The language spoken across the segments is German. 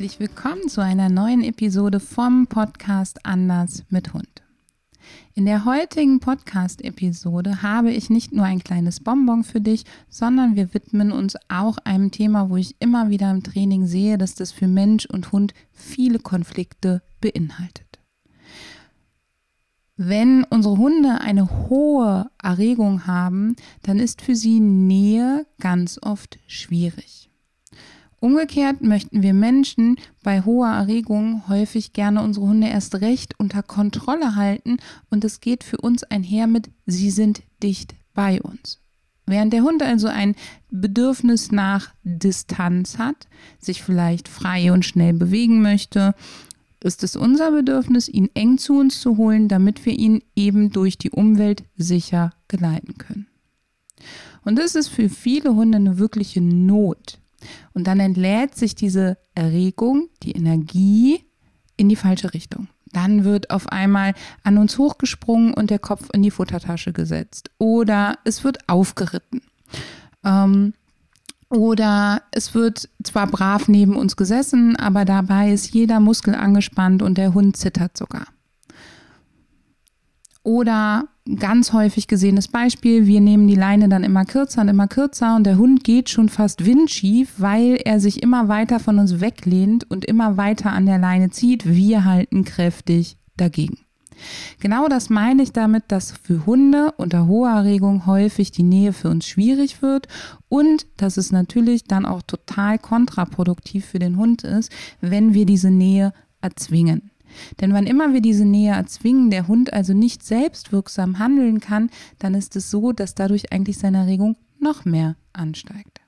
Herzlich willkommen zu einer neuen Episode vom Podcast Anders mit Hund. In der heutigen Podcast-Episode habe ich nicht nur ein kleines Bonbon für dich, sondern wir widmen uns auch einem Thema, wo ich immer wieder im Training sehe, dass das für Mensch und Hund viele Konflikte beinhaltet. Wenn unsere Hunde eine hohe Erregung haben, dann ist für sie Nähe ganz oft schwierig. Umgekehrt möchten wir Menschen bei hoher Erregung häufig gerne unsere Hunde erst recht unter Kontrolle halten und es geht für uns einher mit, sie sind dicht bei uns. Während der Hund also ein Bedürfnis nach Distanz hat, sich vielleicht frei und schnell bewegen möchte, ist es unser Bedürfnis, ihn eng zu uns zu holen, damit wir ihn eben durch die Umwelt sicher geleiten können. Und das ist für viele Hunde eine wirkliche Not, und dann entlädt sich diese Erregung, die Energie in die falsche Richtung. Dann wird auf einmal an uns hochgesprungen und der Kopf in die Futtertasche gesetzt. Oder es wird aufgeritten. Ähm, oder es wird zwar brav neben uns gesessen, aber dabei ist jeder Muskel angespannt und der Hund zittert sogar. Oder ganz häufig gesehenes Beispiel, wir nehmen die Leine dann immer kürzer und immer kürzer und der Hund geht schon fast windschief, weil er sich immer weiter von uns weglehnt und immer weiter an der Leine zieht. Wir halten kräftig dagegen. Genau das meine ich damit, dass für Hunde unter hoher Erregung häufig die Nähe für uns schwierig wird und dass es natürlich dann auch total kontraproduktiv für den Hund ist, wenn wir diese Nähe erzwingen. Denn wann immer wir diese Nähe erzwingen, der Hund also nicht selbstwirksam handeln kann, dann ist es so, dass dadurch eigentlich seine Erregung noch mehr ansteigt.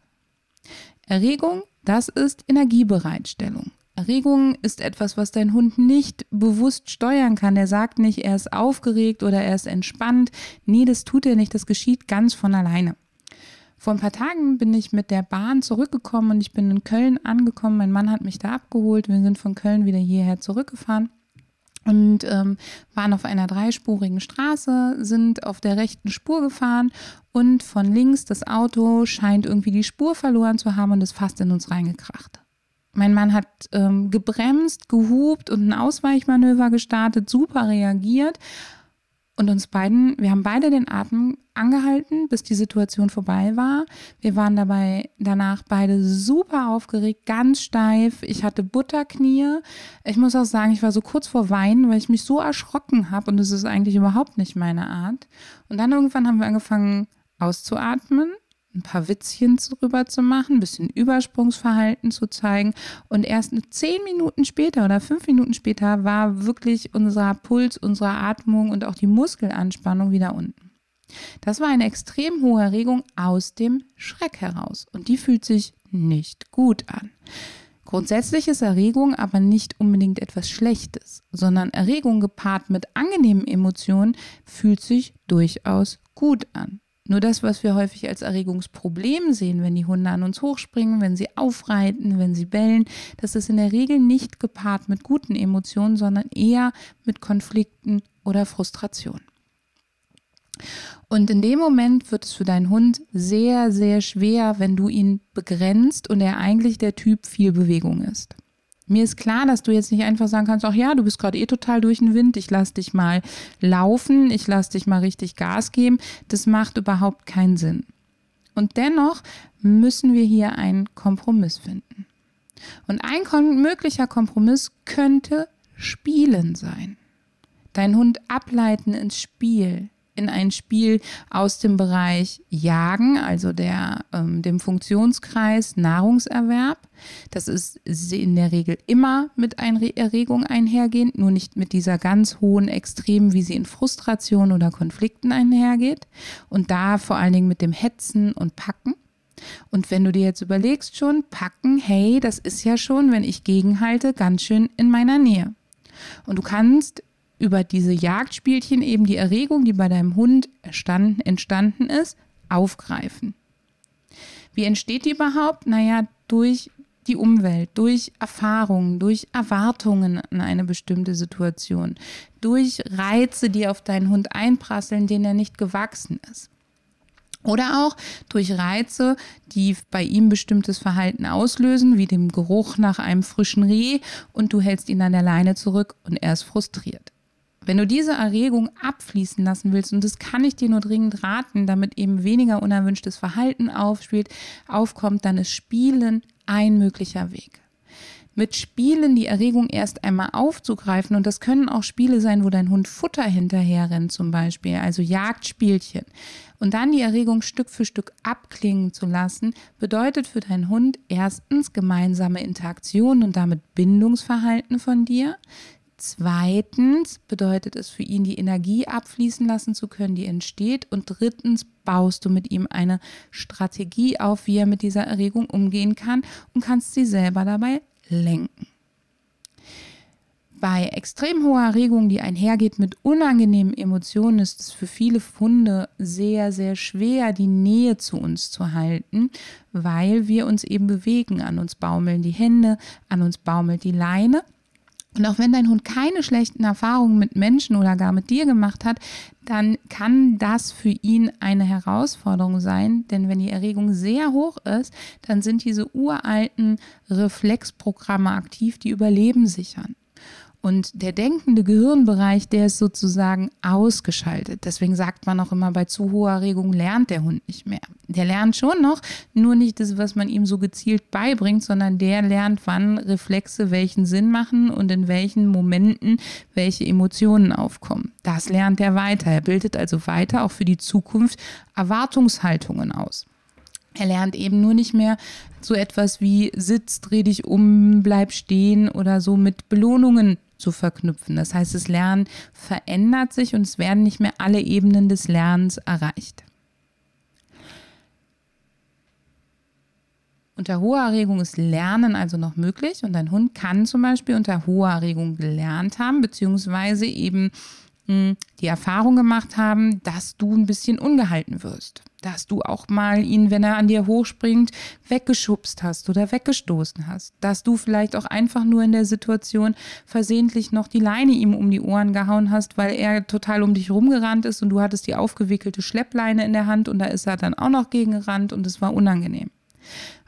Erregung, das ist Energiebereitstellung. Erregung ist etwas, was dein Hund nicht bewusst steuern kann. Er sagt nicht, er ist aufgeregt oder er ist entspannt. Nee, das tut er nicht. Das geschieht ganz von alleine. Vor ein paar Tagen bin ich mit der Bahn zurückgekommen und ich bin in Köln angekommen. Mein Mann hat mich da abgeholt. Wir sind von Köln wieder hierher zurückgefahren und ähm, waren auf einer dreispurigen Straße, sind auf der rechten Spur gefahren und von links das Auto scheint irgendwie die Spur verloren zu haben und ist fast in uns reingekracht. Mein Mann hat ähm, gebremst, gehupt und ein Ausweichmanöver gestartet, super reagiert, und uns beiden, wir haben beide den Atem angehalten, bis die Situation vorbei war. Wir waren dabei danach beide super aufgeregt, ganz steif. Ich hatte Butterknie. Ich muss auch sagen, ich war so kurz vor Weinen, weil ich mich so erschrocken habe und es ist eigentlich überhaupt nicht meine Art. Und dann irgendwann haben wir angefangen auszuatmen ein paar Witzchen drüber zu machen, ein bisschen Übersprungsverhalten zu zeigen. Und erst zehn Minuten später oder fünf Minuten später war wirklich unser Puls, unsere Atmung und auch die Muskelanspannung wieder unten. Das war eine extrem hohe Erregung aus dem Schreck heraus. Und die fühlt sich nicht gut an. Grundsätzlich ist Erregung aber nicht unbedingt etwas Schlechtes, sondern Erregung gepaart mit angenehmen Emotionen fühlt sich durchaus gut an. Nur das, was wir häufig als Erregungsproblem sehen, wenn die Hunde an uns hochspringen, wenn sie aufreiten, wenn sie bellen, das ist in der Regel nicht gepaart mit guten Emotionen, sondern eher mit Konflikten oder Frustration. Und in dem Moment wird es für deinen Hund sehr, sehr schwer, wenn du ihn begrenzt und er eigentlich der Typ viel Bewegung ist. Mir ist klar, dass du jetzt nicht einfach sagen kannst, ach ja, du bist gerade eh total durch den Wind, ich lass dich mal laufen, ich lass dich mal richtig Gas geben. Das macht überhaupt keinen Sinn. Und dennoch müssen wir hier einen Kompromiss finden. Und ein möglicher Kompromiss könnte Spielen sein. Dein Hund ableiten ins Spiel, in ein Spiel aus dem Bereich Jagen, also der, ähm, dem Funktionskreis Nahrungserwerb. Das ist in der Regel immer mit einer Erregung einhergehend, nur nicht mit dieser ganz hohen Extremen, wie sie in Frustration oder Konflikten einhergeht. Und da vor allen Dingen mit dem Hetzen und Packen. Und wenn du dir jetzt überlegst schon, packen, hey, das ist ja schon, wenn ich gegenhalte, ganz schön in meiner Nähe. Und du kannst über diese Jagdspielchen eben die Erregung, die bei deinem Hund entstanden, ist, aufgreifen. Wie entsteht die überhaupt? Naja, durch die Umwelt, durch Erfahrungen, durch Erwartungen an eine bestimmte Situation, durch Reize, die auf deinen Hund einprasseln, denen er nicht gewachsen ist. Oder auch durch Reize, die bei ihm bestimmtes Verhalten auslösen, wie dem Geruch nach einem frischen Reh und du hältst ihn an der Leine zurück und er ist frustriert. Wenn du diese Erregung abfließen lassen willst, und das kann ich dir nur dringend raten, damit eben weniger unerwünschtes Verhalten aufspielt, aufkommt, dann ist Spielen ein möglicher Weg. Mit Spielen die Erregung erst einmal aufzugreifen, und das können auch Spiele sein, wo dein Hund Futter hinterher rennt, zum Beispiel, also Jagdspielchen, und dann die Erregung Stück für Stück abklingen zu lassen, bedeutet für deinen Hund erstens gemeinsame Interaktion und damit Bindungsverhalten von dir. Zweitens bedeutet es für ihn, die Energie abfließen lassen zu können, die entsteht. Und drittens baust du mit ihm eine Strategie auf, wie er mit dieser Erregung umgehen kann und kannst sie selber dabei lenken. Bei extrem hoher Erregung, die einhergeht mit unangenehmen Emotionen, ist es für viele Funde sehr, sehr schwer, die Nähe zu uns zu halten, weil wir uns eben bewegen. An uns baumeln die Hände, an uns baumelt die Leine und auch wenn dein Hund keine schlechten Erfahrungen mit Menschen oder gar mit dir gemacht hat, dann kann das für ihn eine Herausforderung sein. Denn wenn die Erregung sehr hoch ist, dann sind diese uralten Reflexprogramme aktiv, die Überleben sichern. Und der denkende Gehirnbereich, der ist sozusagen ausgeschaltet. Deswegen sagt man auch immer, bei zu hoher Erregung lernt der Hund nicht mehr. Der lernt schon noch, nur nicht das, was man ihm so gezielt beibringt, sondern der lernt, wann Reflexe welchen Sinn machen und in welchen Momenten welche Emotionen aufkommen. Das lernt er weiter. Er bildet also weiter auch für die Zukunft Erwartungshaltungen aus. Er lernt eben nur nicht mehr so etwas wie Sitz, dreh dich um, bleib stehen oder so mit Belohnungen zu verknüpfen. Das heißt, das Lernen verändert sich und es werden nicht mehr alle Ebenen des Lernens erreicht. Unter hoher Erregung ist Lernen also noch möglich und ein Hund kann zum Beispiel unter hoher Erregung gelernt haben, beziehungsweise eben die Erfahrung gemacht haben, dass du ein bisschen ungehalten wirst. Dass du auch mal ihn, wenn er an dir hochspringt, weggeschubst hast oder weggestoßen hast. Dass du vielleicht auch einfach nur in der Situation versehentlich noch die Leine ihm um die Ohren gehauen hast, weil er total um dich rumgerannt ist und du hattest die aufgewickelte Schleppleine in der Hand und da ist er dann auch noch gegengerannt und es war unangenehm.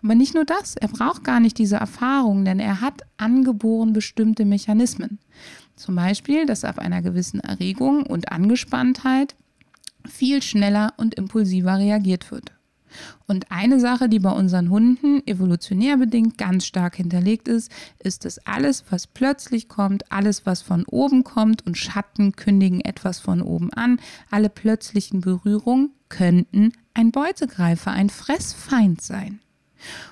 Aber nicht nur das, er braucht gar nicht diese Erfahrung, denn er hat angeboren bestimmte Mechanismen. Zum Beispiel, dass ab einer gewissen Erregung und Angespanntheit viel schneller und impulsiver reagiert wird. Und eine Sache, die bei unseren Hunden evolutionär bedingt ganz stark hinterlegt ist, ist, dass alles, was plötzlich kommt, alles, was von oben kommt und Schatten kündigen etwas von oben an, alle plötzlichen Berührungen könnten ein Beutegreifer, ein Fressfeind sein.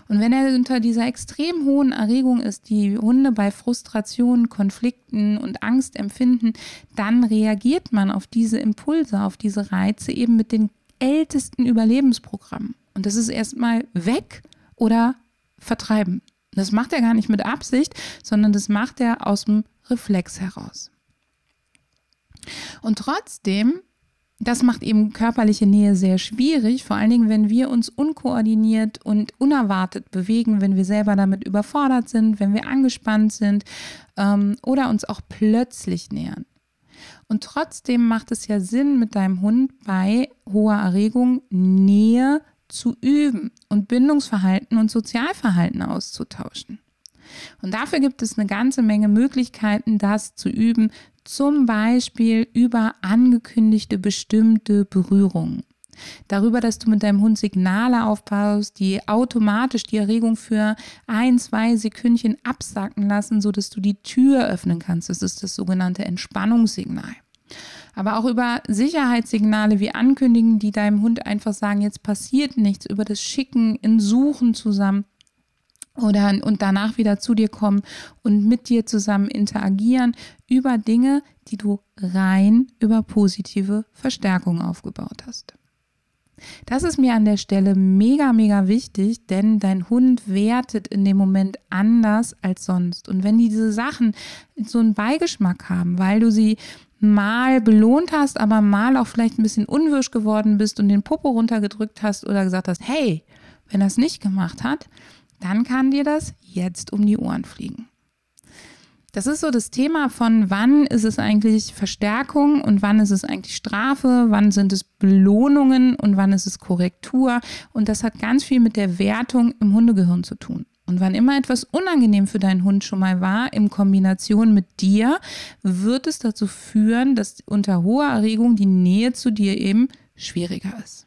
Und wenn er unter dieser extrem hohen Erregung ist, die Hunde bei Frustration, Konflikten und Angst empfinden, dann reagiert man auf diese Impulse, auf diese Reize eben mit den ältesten Überlebensprogrammen. Und das ist erstmal weg oder vertreiben. Das macht er gar nicht mit Absicht, sondern das macht er aus dem Reflex heraus. Und trotzdem das macht eben körperliche Nähe sehr schwierig, vor allen Dingen, wenn wir uns unkoordiniert und unerwartet bewegen, wenn wir selber damit überfordert sind, wenn wir angespannt sind ähm, oder uns auch plötzlich nähern. Und trotzdem macht es ja Sinn, mit deinem Hund bei hoher Erregung Nähe zu üben und Bindungsverhalten und Sozialverhalten auszutauschen. Und dafür gibt es eine ganze Menge Möglichkeiten, das zu üben, zum Beispiel über angekündigte bestimmte Berührungen. Darüber, dass du mit deinem Hund Signale aufbaust, die automatisch die Erregung für ein, zwei Sekündchen absacken lassen, sodass du die Tür öffnen kannst. Das ist das sogenannte Entspannungssignal. Aber auch über Sicherheitssignale wie Ankündigen, die deinem Hund einfach sagen, jetzt passiert nichts, über das Schicken in Suchen zusammen oder und danach wieder zu dir kommen und mit dir zusammen interagieren über Dinge, die du rein über positive Verstärkung aufgebaut hast. Das ist mir an der Stelle mega, mega wichtig, denn dein Hund wertet in dem Moment anders als sonst. Und wenn diese Sachen so einen Beigeschmack haben, weil du sie mal belohnt hast, aber mal auch vielleicht ein bisschen unwirsch geworden bist und den Popo runtergedrückt hast oder gesagt hast, hey, wenn er es nicht gemacht hat, dann kann dir das jetzt um die Ohren fliegen. Das ist so das Thema von wann ist es eigentlich Verstärkung und wann ist es eigentlich Strafe, wann sind es Belohnungen und wann ist es Korrektur. Und das hat ganz viel mit der Wertung im Hundegehirn zu tun. Und wann immer etwas unangenehm für deinen Hund schon mal war, in Kombination mit dir, wird es dazu führen, dass unter hoher Erregung die Nähe zu dir eben schwieriger ist.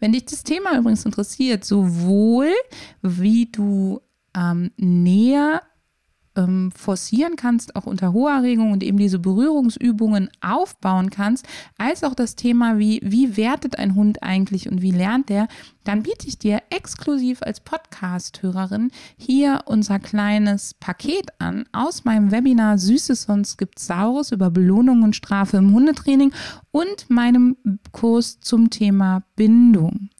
Wenn dich das Thema übrigens interessiert, sowohl wie du ähm, näher ähm, forcieren kannst, auch unter hoher Erregung und eben diese Berührungsübungen aufbauen kannst, als auch das Thema, wie, wie wertet ein Hund eigentlich und wie lernt der, dann biete ich dir exklusiv als Podcast-Hörerin hier unser kleines Paket an aus meinem Webinar Süßes sonst gibt's Saurus über Belohnung und Strafe im Hundetraining und meinem Kurs zum Thema Bindung.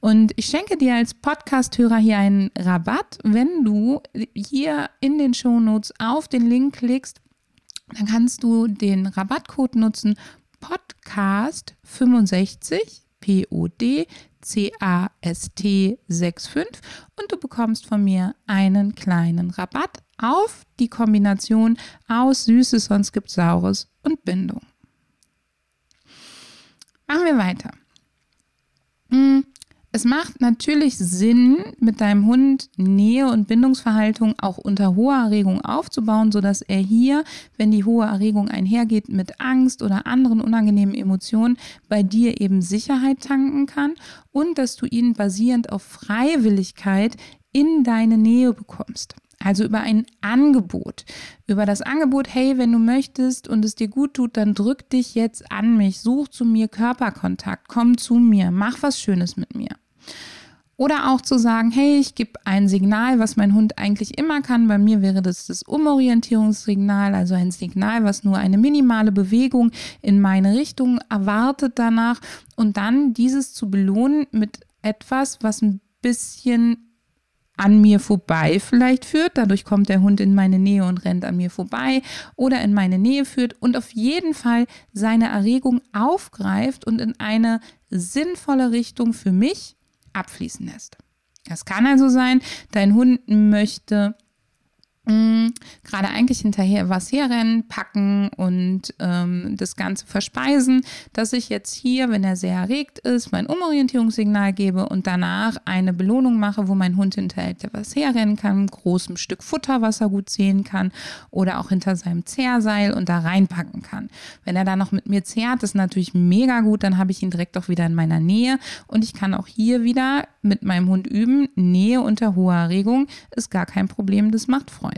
Und ich schenke dir als Podcast-Hörer hier einen Rabatt, wenn du hier in den Shownotes auf den Link klickst. Dann kannst du den Rabattcode nutzen Podcast 65 POD CAST 65 und du bekommst von mir einen kleinen Rabatt auf die Kombination aus Süßes, sonst gibt Saures und Bindung. Machen wir weiter. Hm, es macht natürlich Sinn, mit deinem Hund Nähe und Bindungsverhaltung auch unter hoher Erregung aufzubauen, sodass er hier, wenn die hohe Erregung einhergeht mit Angst oder anderen unangenehmen Emotionen, bei dir eben Sicherheit tanken kann und dass du ihn basierend auf Freiwilligkeit in deine Nähe bekommst. Also über ein Angebot. Über das Angebot, hey, wenn du möchtest und es dir gut tut, dann drück dich jetzt an mich, such zu mir Körperkontakt, komm zu mir, mach was Schönes mit mir. Oder auch zu sagen, hey, ich gebe ein Signal, was mein Hund eigentlich immer kann. Bei mir wäre das das Umorientierungssignal, also ein Signal, was nur eine minimale Bewegung in meine Richtung erwartet danach. Und dann dieses zu belohnen mit etwas, was ein bisschen an mir vorbei vielleicht führt. Dadurch kommt der Hund in meine Nähe und rennt an mir vorbei oder in meine Nähe führt und auf jeden Fall seine Erregung aufgreift und in eine sinnvolle Richtung für mich abfließen lässt. Es kann also sein, dein Hund möchte gerade eigentlich hinterher was herrennen, packen und ähm, das Ganze verspeisen, dass ich jetzt hier, wenn er sehr erregt ist, mein Umorientierungssignal gebe und danach eine Belohnung mache, wo mein Hund hinterher was herrennen kann, großem Stück Futter, was er gut sehen kann oder auch hinter seinem Zehrseil und da reinpacken kann. Wenn er dann noch mit mir zehrt, ist natürlich mega gut, dann habe ich ihn direkt auch wieder in meiner Nähe und ich kann auch hier wieder mit meinem Hund üben. Nähe unter hoher Erregung ist gar kein Problem, das macht Freude.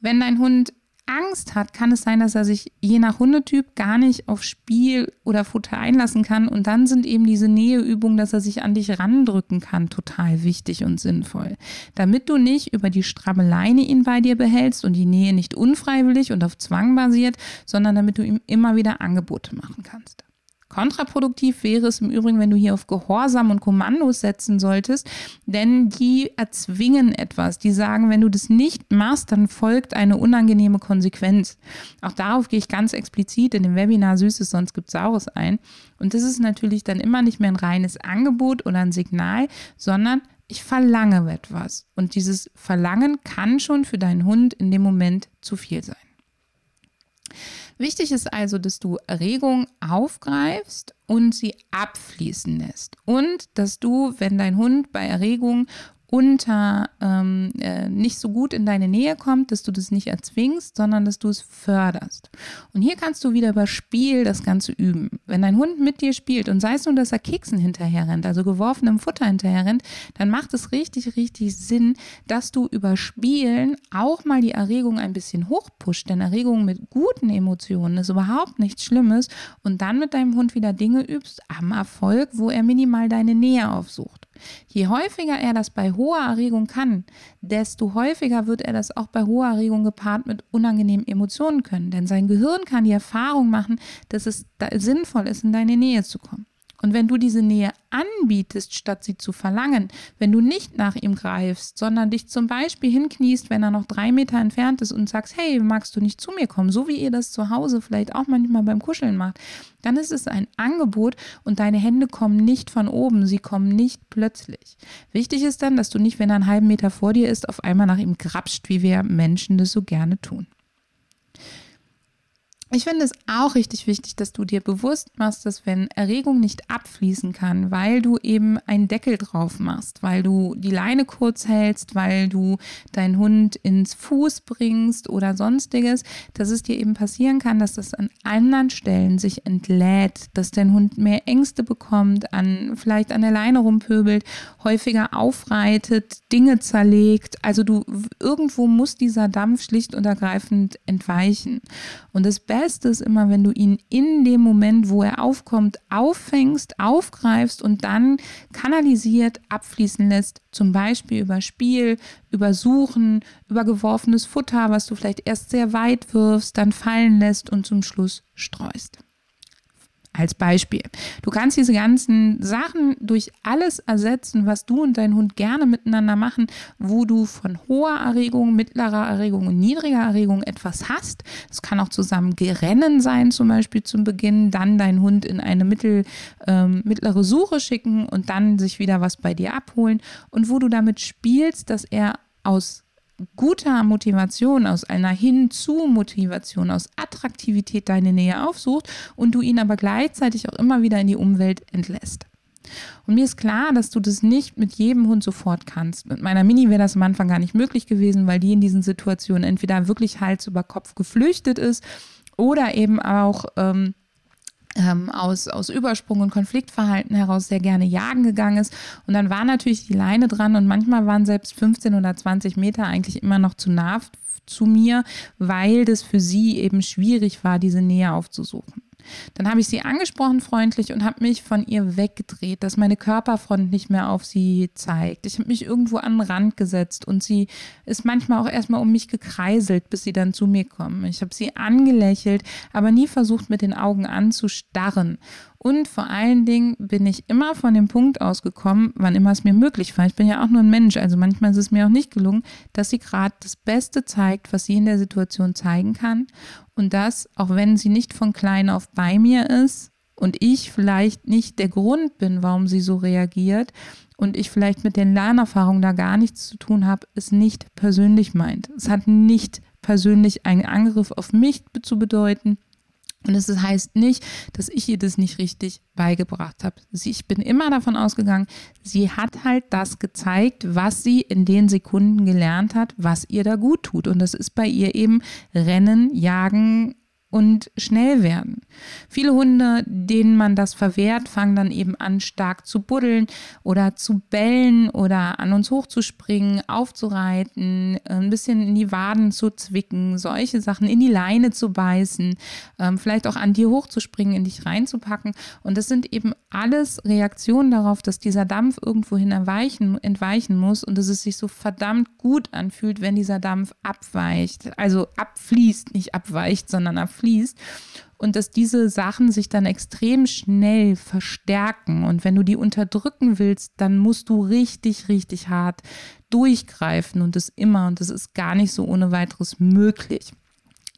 Wenn dein Hund Angst hat, kann es sein, dass er sich je nach Hundetyp gar nicht auf Spiel oder Futter einlassen kann. Und dann sind eben diese Näheübungen, dass er sich an dich randrücken kann, total wichtig und sinnvoll. Damit du nicht über die stramme Leine ihn bei dir behältst und die Nähe nicht unfreiwillig und auf Zwang basiert, sondern damit du ihm immer wieder Angebote machen kannst. Kontraproduktiv wäre es im Übrigen, wenn du hier auf Gehorsam und Kommandos setzen solltest, denn die erzwingen etwas. Die sagen, wenn du das nicht machst, dann folgt eine unangenehme Konsequenz. Auch darauf gehe ich ganz explizit in dem Webinar Süßes, sonst gibt Saures ein. Und das ist natürlich dann immer nicht mehr ein reines Angebot oder ein Signal, sondern ich verlange etwas. Und dieses Verlangen kann schon für deinen Hund in dem Moment zu viel sein. Wichtig ist also, dass du Erregung aufgreifst und sie abfließen lässt. Und dass du, wenn dein Hund bei Erregung unter ähm, äh, nicht so gut in deine Nähe kommt, dass du das nicht erzwingst, sondern dass du es förderst. Und hier kannst du wieder über Spiel das Ganze üben. Wenn dein Hund mit dir spielt und sei es nur, dass er Keksen hinterher rennt, also geworfenem Futter hinterher rennt, dann macht es richtig, richtig Sinn, dass du über Spielen auch mal die Erregung ein bisschen hochpusht. Denn Erregung mit guten Emotionen ist überhaupt nichts Schlimmes und dann mit deinem Hund wieder Dinge übst am Erfolg, wo er minimal deine Nähe aufsucht. Je häufiger er das bei hoher Erregung kann, desto häufiger wird er das auch bei hoher Erregung gepaart mit unangenehmen Emotionen können. Denn sein Gehirn kann die Erfahrung machen, dass es sinnvoll ist, in deine Nähe zu kommen. Und wenn du diese Nähe anbietest, statt sie zu verlangen, wenn du nicht nach ihm greifst, sondern dich zum Beispiel hinkniest, wenn er noch drei Meter entfernt ist und sagst, hey, magst du nicht zu mir kommen, so wie ihr das zu Hause vielleicht auch manchmal beim Kuscheln macht, dann ist es ein Angebot und deine Hände kommen nicht von oben, sie kommen nicht plötzlich. Wichtig ist dann, dass du nicht, wenn er einen halben Meter vor dir ist, auf einmal nach ihm grapscht, wie wir Menschen das so gerne tun. Ich finde es auch richtig wichtig, dass du dir bewusst machst, dass wenn Erregung nicht abfließen kann, weil du eben einen Deckel drauf machst, weil du die Leine kurz hältst, weil du deinen Hund ins Fuß bringst oder sonstiges, dass es dir eben passieren kann, dass das an anderen Stellen sich entlädt, dass dein Hund mehr Ängste bekommt, an vielleicht an der Leine rumpöbelt, häufiger aufreitet, Dinge zerlegt. Also du irgendwo muss dieser Dampf schlicht und ergreifend entweichen. Und das Beste ist immer, wenn du ihn in dem Moment, wo er aufkommt, auffängst, aufgreifst und dann kanalisiert abfließen lässt. Zum Beispiel über Spiel, über Suchen, über geworfenes Futter, was du vielleicht erst sehr weit wirfst, dann fallen lässt und zum Schluss streust. Als Beispiel. Du kannst diese ganzen Sachen durch alles ersetzen, was du und dein Hund gerne miteinander machen, wo du von hoher Erregung, mittlerer Erregung und niedriger Erregung etwas hast. Es kann auch zusammen Gerennen sein, zum Beispiel zum Beginn, dann deinen Hund in eine mittel, ähm, mittlere Suche schicken und dann sich wieder was bei dir abholen. Und wo du damit spielst, dass er aus guter Motivation, aus einer Hinzu-Motivation, aus Attraktivität deine Nähe aufsucht und du ihn aber gleichzeitig auch immer wieder in die Umwelt entlässt. Und mir ist klar, dass du das nicht mit jedem Hund sofort kannst. Mit meiner Mini wäre das am Anfang gar nicht möglich gewesen, weil die in diesen Situationen entweder wirklich Hals über Kopf geflüchtet ist oder eben auch ähm, ähm, aus, aus Übersprung und Konfliktverhalten heraus sehr gerne jagen gegangen ist. Und dann war natürlich die Leine dran und manchmal waren selbst 15 oder 20 Meter eigentlich immer noch zu nah zu mir, weil das für sie eben schwierig war, diese Nähe aufzusuchen. Dann habe ich sie angesprochen freundlich und habe mich von ihr weggedreht, dass meine Körperfront nicht mehr auf sie zeigt. Ich habe mich irgendwo an den Rand gesetzt und sie ist manchmal auch erstmal um mich gekreiselt, bis sie dann zu mir kommen. Ich habe sie angelächelt, aber nie versucht, mit den Augen anzustarren. Und vor allen Dingen bin ich immer von dem Punkt ausgekommen, wann immer es mir möglich war. Ich bin ja auch nur ein Mensch, also manchmal ist es mir auch nicht gelungen, dass sie gerade das Beste zeigt, was sie in der Situation zeigen kann. Und das, auch wenn sie nicht von klein auf bei mir ist und ich vielleicht nicht der Grund bin, warum sie so reagiert und ich vielleicht mit den Lernerfahrungen da gar nichts zu tun habe, es nicht persönlich meint. Es hat nicht persönlich einen Angriff auf mich zu bedeuten und es heißt nicht, dass ich ihr das nicht richtig beigebracht habe. Ich bin immer davon ausgegangen, sie hat halt das gezeigt, was sie in den Sekunden gelernt hat, was ihr da gut tut. Und das ist bei ihr eben Rennen, Jagen, und schnell werden. Viele Hunde, denen man das verwehrt, fangen dann eben an, stark zu buddeln oder zu bellen oder an uns hochzuspringen, aufzureiten, ein bisschen in die Waden zu zwicken, solche Sachen, in die Leine zu beißen, ähm, vielleicht auch an dir hochzuspringen, in dich reinzupacken. Und das sind eben alles Reaktionen darauf, dass dieser Dampf irgendwohin erweichen, entweichen muss und dass es sich so verdammt gut anfühlt, wenn dieser Dampf abweicht. Also abfließt, nicht abweicht, sondern abfließt fließt und dass diese Sachen sich dann extrem schnell verstärken. Und wenn du die unterdrücken willst, dann musst du richtig, richtig hart durchgreifen und das immer. Und das ist gar nicht so ohne weiteres möglich.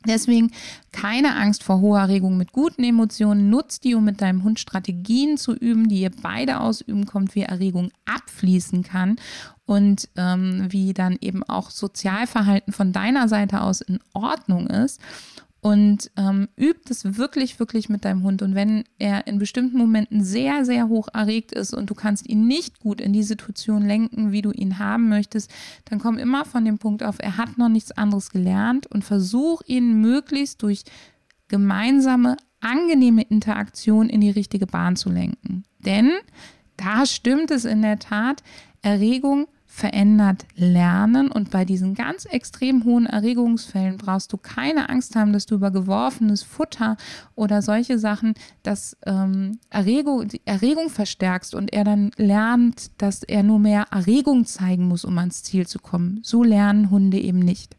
Deswegen keine Angst vor hoher Erregung mit guten Emotionen. Nutzt die, um mit deinem Hund Strategien zu üben, die ihr beide ausüben kommt, wie Erregung abfließen kann und ähm, wie dann eben auch Sozialverhalten von deiner Seite aus in Ordnung ist und ähm, übt es wirklich, wirklich mit deinem Hund. Und wenn er in bestimmten Momenten sehr, sehr hoch erregt ist und du kannst ihn nicht gut in die Situation lenken, wie du ihn haben möchtest, dann komm immer von dem Punkt auf, er hat noch nichts anderes gelernt und versuch ihn möglichst durch gemeinsame, angenehme Interaktion in die richtige Bahn zu lenken. Denn da stimmt es in der Tat, Erregung verändert lernen. Und bei diesen ganz extrem hohen Erregungsfällen brauchst du keine Angst haben, dass du über geworfenes Futter oder solche Sachen das ähm, Erregung, Erregung verstärkst und er dann lernt, dass er nur mehr Erregung zeigen muss, um ans Ziel zu kommen. So lernen Hunde eben nicht.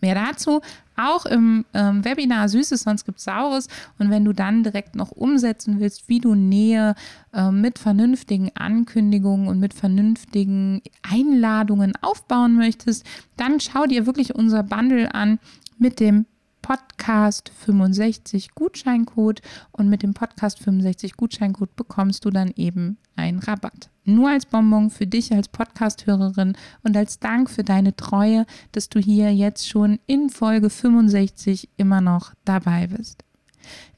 Mehr dazu auch im ähm, Webinar Süßes, sonst gibt Saures. Und wenn du dann direkt noch umsetzen willst, wie du Nähe äh, mit vernünftigen Ankündigungen und mit vernünftigen Einladungen aufbauen möchtest, dann schau dir wirklich unser Bundle an mit dem Podcast 65 Gutscheincode und mit dem Podcast 65 Gutscheincode bekommst du dann eben einen Rabatt. Nur als Bonbon für dich als Podcast-Hörerin und als Dank für deine Treue, dass du hier jetzt schon in Folge 65 immer noch dabei bist.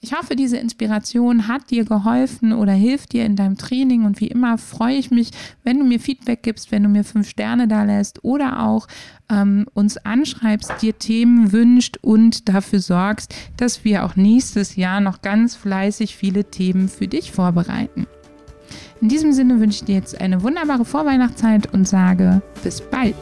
Ich hoffe, diese Inspiration hat dir geholfen oder hilft dir in deinem Training und wie immer freue ich mich, wenn du mir Feedback gibst, wenn du mir fünf Sterne da lässt oder auch ähm, uns anschreibst, dir Themen wünscht und dafür sorgst, dass wir auch nächstes Jahr noch ganz fleißig viele Themen für dich vorbereiten. In diesem Sinne wünsche ich dir jetzt eine wunderbare Vorweihnachtszeit und sage bis bald.